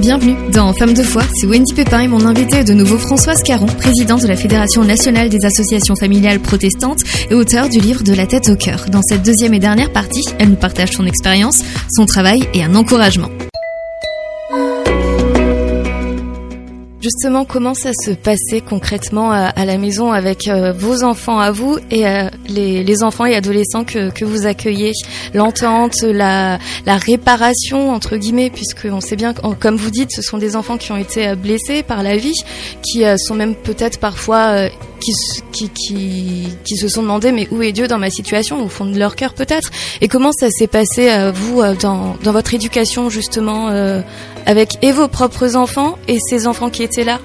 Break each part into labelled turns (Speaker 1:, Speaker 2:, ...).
Speaker 1: Bienvenue dans Femmes de foi, c'est Wendy Pépin et mon invité est de nouveau Françoise Caron, présidente de la Fédération nationale des associations familiales protestantes et auteure du livre De la tête au cœur. Dans cette deuxième et dernière partie, elle nous partage son expérience, son travail et un encouragement. Justement, comment ça se passait concrètement à, la maison avec euh, vos enfants à vous et euh, les, enfants et adolescents que, vous accueillez? L'entente, la, la réparation, entre guillemets, puisque on sait bien, comme vous dites, ce sont des enfants qui ont été euh, blessés par la vie, qui sont même peut-être parfois qui, se sont demandé mais où est Dieu dans ma situation au fond de leur cœur peut-être? Et comment ça s'est passé vous dans, dans votre éducation justement avec et vos propres enfants et ces enfants qui étaient là?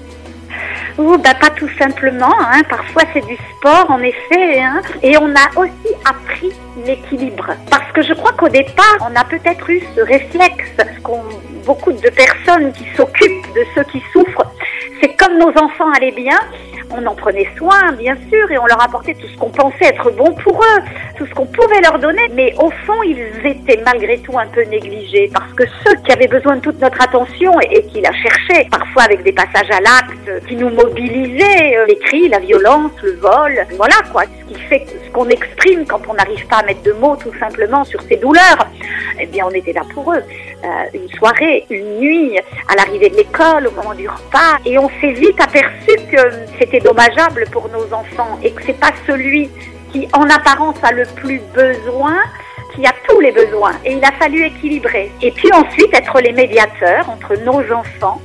Speaker 2: Ou bah, pas tout simplement. Hein. Parfois, c'est du sport, en effet. Hein. Et on a aussi appris l'équilibre. Parce que je crois qu'au départ, on a peut-être eu ce réflexe qu'ont beaucoup de personnes qui s'occupent de ceux qui souffrent. C'est comme nos enfants allaient bien, on en prenait soin, bien sûr, et on leur apportait tout ce qu'on pensait être bon pour eux, tout ce qu'on pouvait leur donner, mais au fond, ils étaient malgré tout un peu négligés, parce que ceux qui avaient besoin de toute notre attention et, qui la cherchaient, parfois avec des passages à l'acte qui nous mobilisaient, euh, les cris, la violence, le vol, voilà quoi, ce qui fait ce qu'on exprime quand on n'arrive pas à mettre de mots tout simplement sur ces douleurs, eh bien on était là pour eux. Euh, une soirée, une nuit, à l'arrivée de l'école, au moment du repas, et on s'est vite aperçu que c'était dommageable pour nos enfants et que c'est pas celui qui en apparence a le plus besoin qui a tous les besoins. Et il a fallu équilibrer. Et puis ensuite être les médiateurs entre nos enfants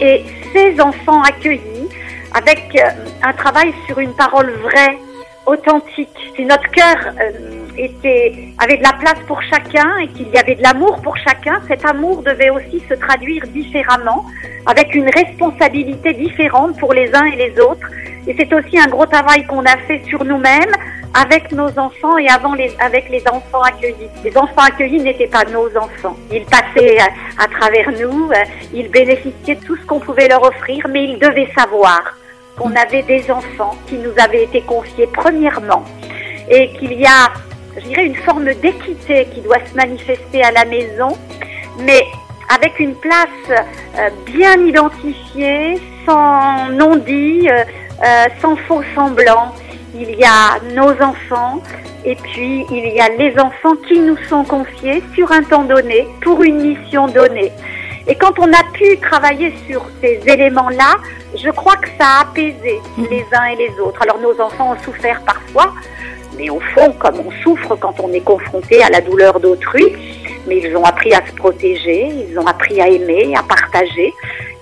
Speaker 2: et ces enfants accueillis avec euh, un travail sur une parole vraie, authentique. Si notre cœur euh, était, avait de la place pour chacun et qu'il y avait de l'amour pour chacun, cet amour devait aussi se traduire différemment, avec une responsabilité différente pour les uns et les autres. Et c'est aussi un gros travail qu'on a fait sur nous-mêmes, avec nos enfants et avant les, avec les enfants accueillis. Les enfants accueillis n'étaient pas nos enfants. Ils passaient à, travers nous, euh, ils bénéficiaient de tout ce qu'on pouvait leur offrir, mais ils devaient savoir qu'on avait des enfants qui nous avaient été confiés premièrement et qu'il y a je dirais, une forme d'équité qui doit se manifester à la maison, mais avec une place euh, bien identifiée, sans non-dit, euh, euh, sans faux semblant. Il y a nos enfants et puis il y a les enfants qui nous sont confiés sur un temps donné, pour une mission donnée. Et quand on a pu travailler sur ces éléments-là, je crois que ça a apaisé mmh. les uns et les autres. Alors nos enfants ont souffert parfois, mais au fond, comme on souffre quand on est confronté à la douleur d'autrui, mais ils ont appris à se protéger, ils ont appris à aimer, à partager.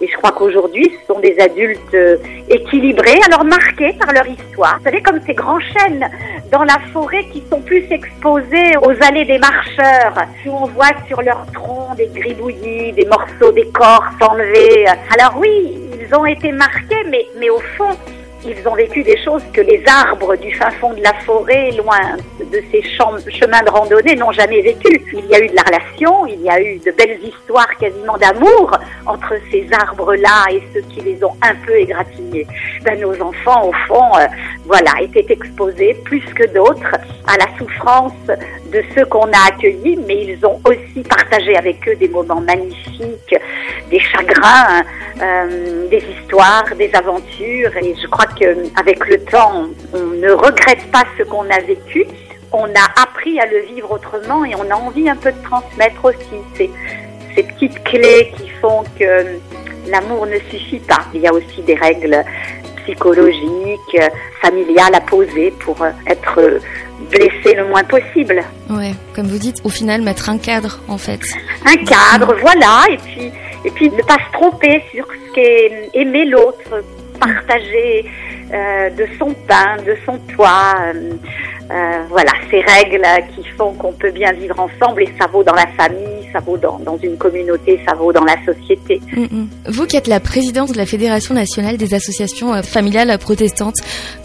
Speaker 2: Et je crois qu'aujourd'hui, ce sont des adultes euh, équilibrés, alors marqués par leur histoire. Vous savez, comme ces grands chênes dans la forêt qui sont plus exposés aux allées des marcheurs, où on voit sur leur tronc des gribouillis, des morceaux d'écorce enlevés. Alors oui, ils ont été marqués, mais, mais au fond, ils ont vécu des choses que les arbres du fin fond de la forêt, loin de ces chemins de randonnée, n'ont jamais vécu. Il y a eu de la relation, il y a eu de belles histoires quasiment d'amour entre ces arbres-là et ceux qui les ont un peu égratignés. Ben, nos enfants, au fond, euh, voilà, étaient exposés plus que d'autres à la souffrance de ceux qu'on a accueillis, mais ils ont aussi partagé avec eux des moments magnifiques, des chagrins, euh, des histoires, des aventures. Et je crois qu'avec le temps, on ne regrette pas ce qu'on a vécu. On a appris à le vivre autrement et on a envie un peu de transmettre aussi ces, ces petites clés qui font que l'amour ne suffit pas. Il y a aussi des règles psychologiques, familiales à poser pour être blessé le moins possible.
Speaker 1: Ouais, comme vous dites, au final mettre un cadre en fait.
Speaker 2: Un cadre, voilà, et puis et puis ne pas se tromper sur ce qu'est aimer l'autre, partager euh, de son pain, de son toit. Euh, euh, voilà, ces règles qui font qu'on peut bien vivre ensemble et ça vaut dans la famille, ça vaut dans, une communauté, ça vaut dans la société. Mm,
Speaker 1: mm. Vous qui êtes la présidente de la Fédération nationale des associations familiales protestantes,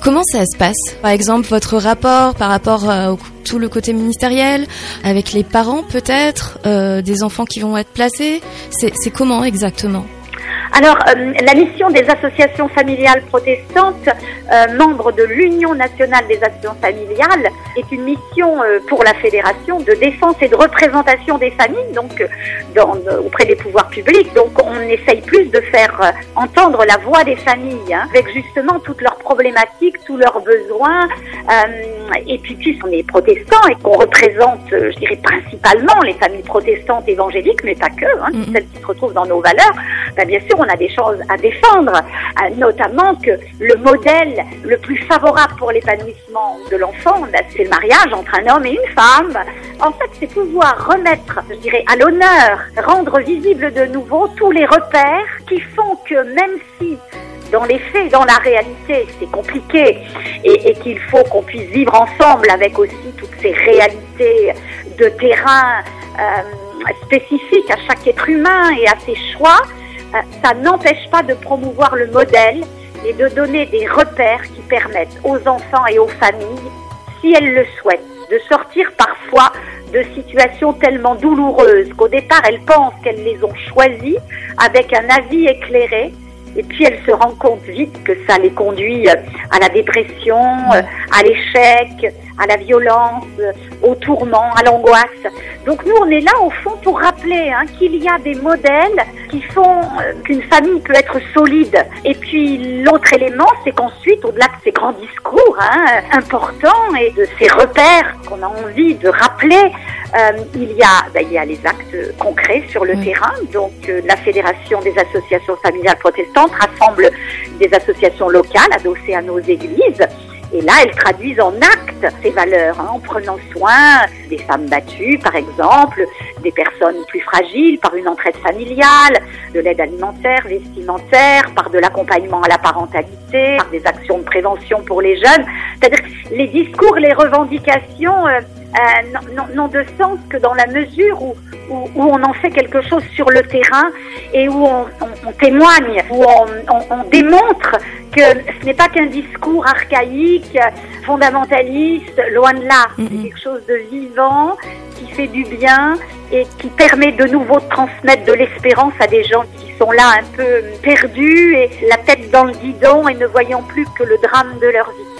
Speaker 1: comment ça se passe? Par exemple, votre rapport par rapport à tout le côté ministériel, avec les parents peut-être, des enfants qui vont être placés, c'est comment exactement?
Speaker 2: Alors, euh, la mission des associations familiales protestantes, euh, membres de l'Union nationale des associations familiales, est une mission euh, pour la fédération de défense et de représentation des familles, donc dans, auprès des pouvoirs publics. Donc, on essaye plus de faire entendre la voix des familles, hein, avec justement toutes leurs problématiques, tous leurs besoins. et puis, puisqu'on est protestants et qu'on représente, je dirais principalement les familles protestantes évangéliques, mais pas que, hein, celles qui se retrouvent dans nos valeurs, ben, bien sûr, on a des choses à défendre, euh, notamment que le modèle le plus favorable pour l'épanouissement de l'enfant, ben, c'est le mariage entre un homme et une femme. En fait, c'est pouvoir remettre, je dirais, à l'honneur, rendre visible de nouveau tous les repères qui font que même si dans les faits, dans la réalité, c'est compliqué et, qu'il faut qu'on puisse vivre ensemble avec aussi toutes ces réalités de terrain euh, spécifiques à chaque être humain et à ses choix. Euh, ça n'empêche pas de promouvoir le modèle et de donner des repères qui permettent aux enfants et aux familles, si elles le souhaitent, de sortir parfois de situations tellement douloureuses qu'au départ elles pensent qu'elles les ont choisies avec un avis éclairé et puis elles se rendent compte vite que ça les conduit à la dépression, à l'échec, à la violence, au tourment, à l'angoisse. Donc nous, on est là au fond pour rappeler hein, qu'il y a des modèles qui font euh, qu'une famille peut être solide. Et puis l'autre élément, c'est qu'ensuite, au-delà de ces grands discours hein, importants et de ces repères qu'on a envie de rappeler, euh, il, y a, ben, il y a les actes concrets sur le terrain. Donc euh, la Fédération des associations familiales protestantes rassemble des associations locales adossées à nos églises et là, elles traduisent en actes ces valeurs, hein, en prenant soin des femmes battues, par exemple, des personnes plus fragiles, par une entraide familiale, de l'aide alimentaire, vestimentaire, par de l'accompagnement à la parentalité, par des actions de prévention pour les jeunes. C'est-à-dire les discours, les revendications euh, euh, n'ont de sens que dans la mesure où, où, on en fait quelque chose sur le terrain et où on, on, témoigne, où on, on, démontre que ce n'est pas qu'un discours archaïque, fondamentaliste, loin de là. C'est mm-hmm. quelque chose de vivant, qui fait du bien et qui permet de nouveau de transmettre de l'espérance à des gens qui sont là un peu perdus et la tête dans le guidon et ne voyant plus que le drame de leur vie.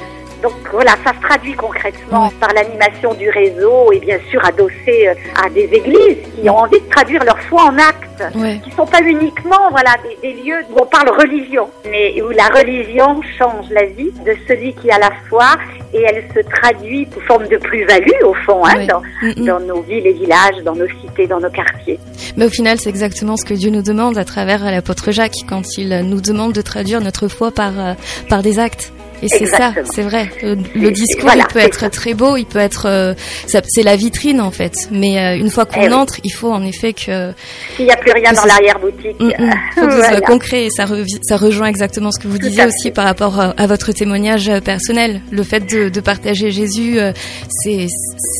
Speaker 2: Donc voilà, ça se traduit concrètement par l'animation du réseau et bien sûr adossé euh, à des églises qui ont envie de traduire leur foi en actes, qui ne sont pas uniquement voilà des, lieux où on parle religion, mais où la religion change la vie de celui qui a la foi et elle se traduit sous forme de plus-value au fond hein, dans, mm, mm. dans, nos villes et villages, dans nos cités, dans nos quartiers.
Speaker 1: Mais au final, c'est exactement ce que Dieu nous demande à travers l'apôtre Jacques quand il nous demande de traduire notre foi par, euh, par des actes. Et c'est ça, c'est vrai. Le, discours, il peut être très beau, il peut être, euh, c'est la vitrine en fait. Mais euh, une fois qu'on eh entre, il faut en effet que.
Speaker 2: S'il n'y a plus rien dans l'arrière-boutique. Il
Speaker 1: mm, mm. faut que ce soit concret. Et ça, ça rejoint exactement ce que vous disiez aussi par rapport euh, à votre témoignage personnel. Le fait de, de partager Jésus, c'est,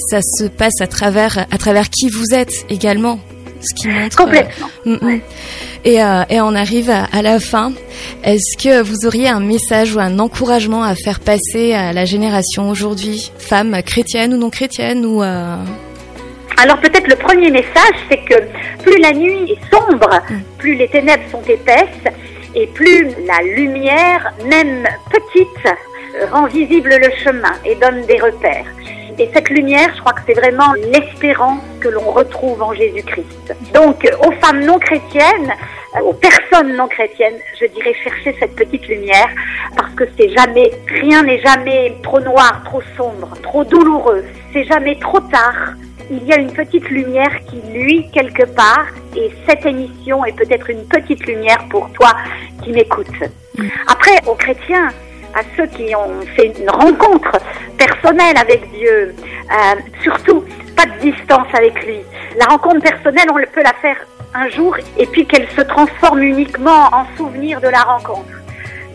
Speaker 1: ça se passe à travers, à travers qui vous êtes également. Ce qui montre.
Speaker 2: Complètement. Mm,
Speaker 1: et, euh, et on arrive à, la fin. Est-ce que vous auriez un message ou un encouragement à faire passer à la génération aujourd'hui, femmes chrétiennes ou non chrétiennes ou euh...
Speaker 2: Alors peut-être le premier message, c'est que plus la nuit est sombre, mm. plus les ténèbres sont épaisses et plus la lumière, même petite, rend visible le chemin et donne des repères. Et cette lumière, je crois que c'est vraiment l'espérance que l'on retrouve en Jésus-Christ. Donc, aux femmes non chrétiennes, euh, aux personnes non chrétiennes, je dirais chercher cette petite lumière parce que c'est jamais, rien n'est jamais trop noir, trop sombre, trop douloureux. C'est jamais trop tard. Il y a une petite lumière qui luit quelque part et cette émission est peut-être une petite lumière pour toi qui m'écoutes. Après, aux chrétiens, à ceux qui ont fait une rencontre personnelle avec Dieu, euh, surtout pas de distance avec lui. La rencontre personnelle, on peut la faire un jour et puis qu'elle se transforme uniquement en souvenir de la rencontre.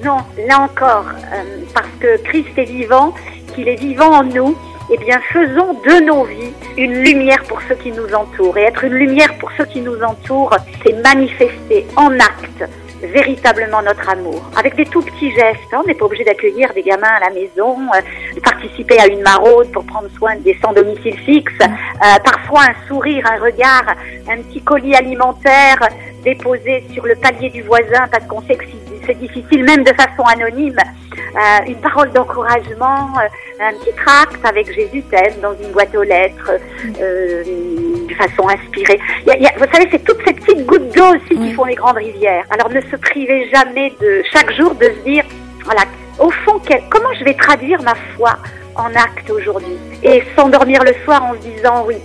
Speaker 2: Non, là encore, euh, parce que Christ est vivant, qu'il est vivant en nous, eh bien faisons de nos vies une lumière pour ceux qui nous entourent. Et être une lumière pour ceux qui nous entourent, c'est manifester en acte véritablement notre amour, avec des tout petits gestes. Hein. On n'est pas obligé d'accueillir des gamins à la maison, euh, de participer à une maraude pour prendre soin des sans domicile fixe. Euh, parfois un sourire, un regard, un petit colis alimentaire, déposer sur le palier du voisin parce qu'on sait que c'est difficile, même de façon anonyme, euh, une parole d'encouragement, euh, un petit tract avec Jésus t'aime dans une boîte aux lettres, de façon inspirée. Il y a, il y a, vous savez, c'est toutes ces petites gouttes d'eau aussi qui font les grandes rivières. Alors ne se privez jamais de chaque jour de se dire, voilà, au fond, quel, comment je vais traduire ma foi en acte aujourd'hui? Et s'endormir le soir en se disant oui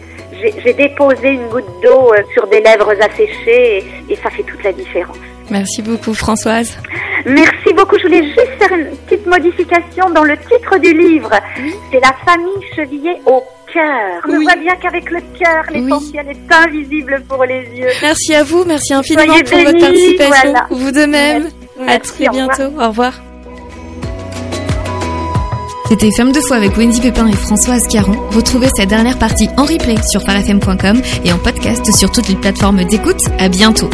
Speaker 2: j'ai déposé une goutte d'eau euh, sur des lèvres asséchées et, et, ça fait toute la différence.
Speaker 1: Merci beaucoup Françoise.
Speaker 2: Merci beaucoup. Je voulais juste faire une petite modification dans le titre du livre. C'est la famille chevillée au cœur. On oui. voit bien qu'avec le cœur, l'essentiel oui. est invisible pour les yeux.
Speaker 1: Merci à vous, merci infiniment
Speaker 2: Soyez
Speaker 1: pour
Speaker 2: bénis,
Speaker 1: votre participation.
Speaker 2: voilà.
Speaker 1: Vous de même.
Speaker 2: Merci,
Speaker 1: à très
Speaker 2: au revoir.
Speaker 1: bientôt. Au revoir. C'était Femme de foi avec Wendy Pépin et Françoise Caron. Retrouvez cette dernière partie en replay sur farfm.com et en podcast sur toutes les plateformes d'écoute. À bientôt.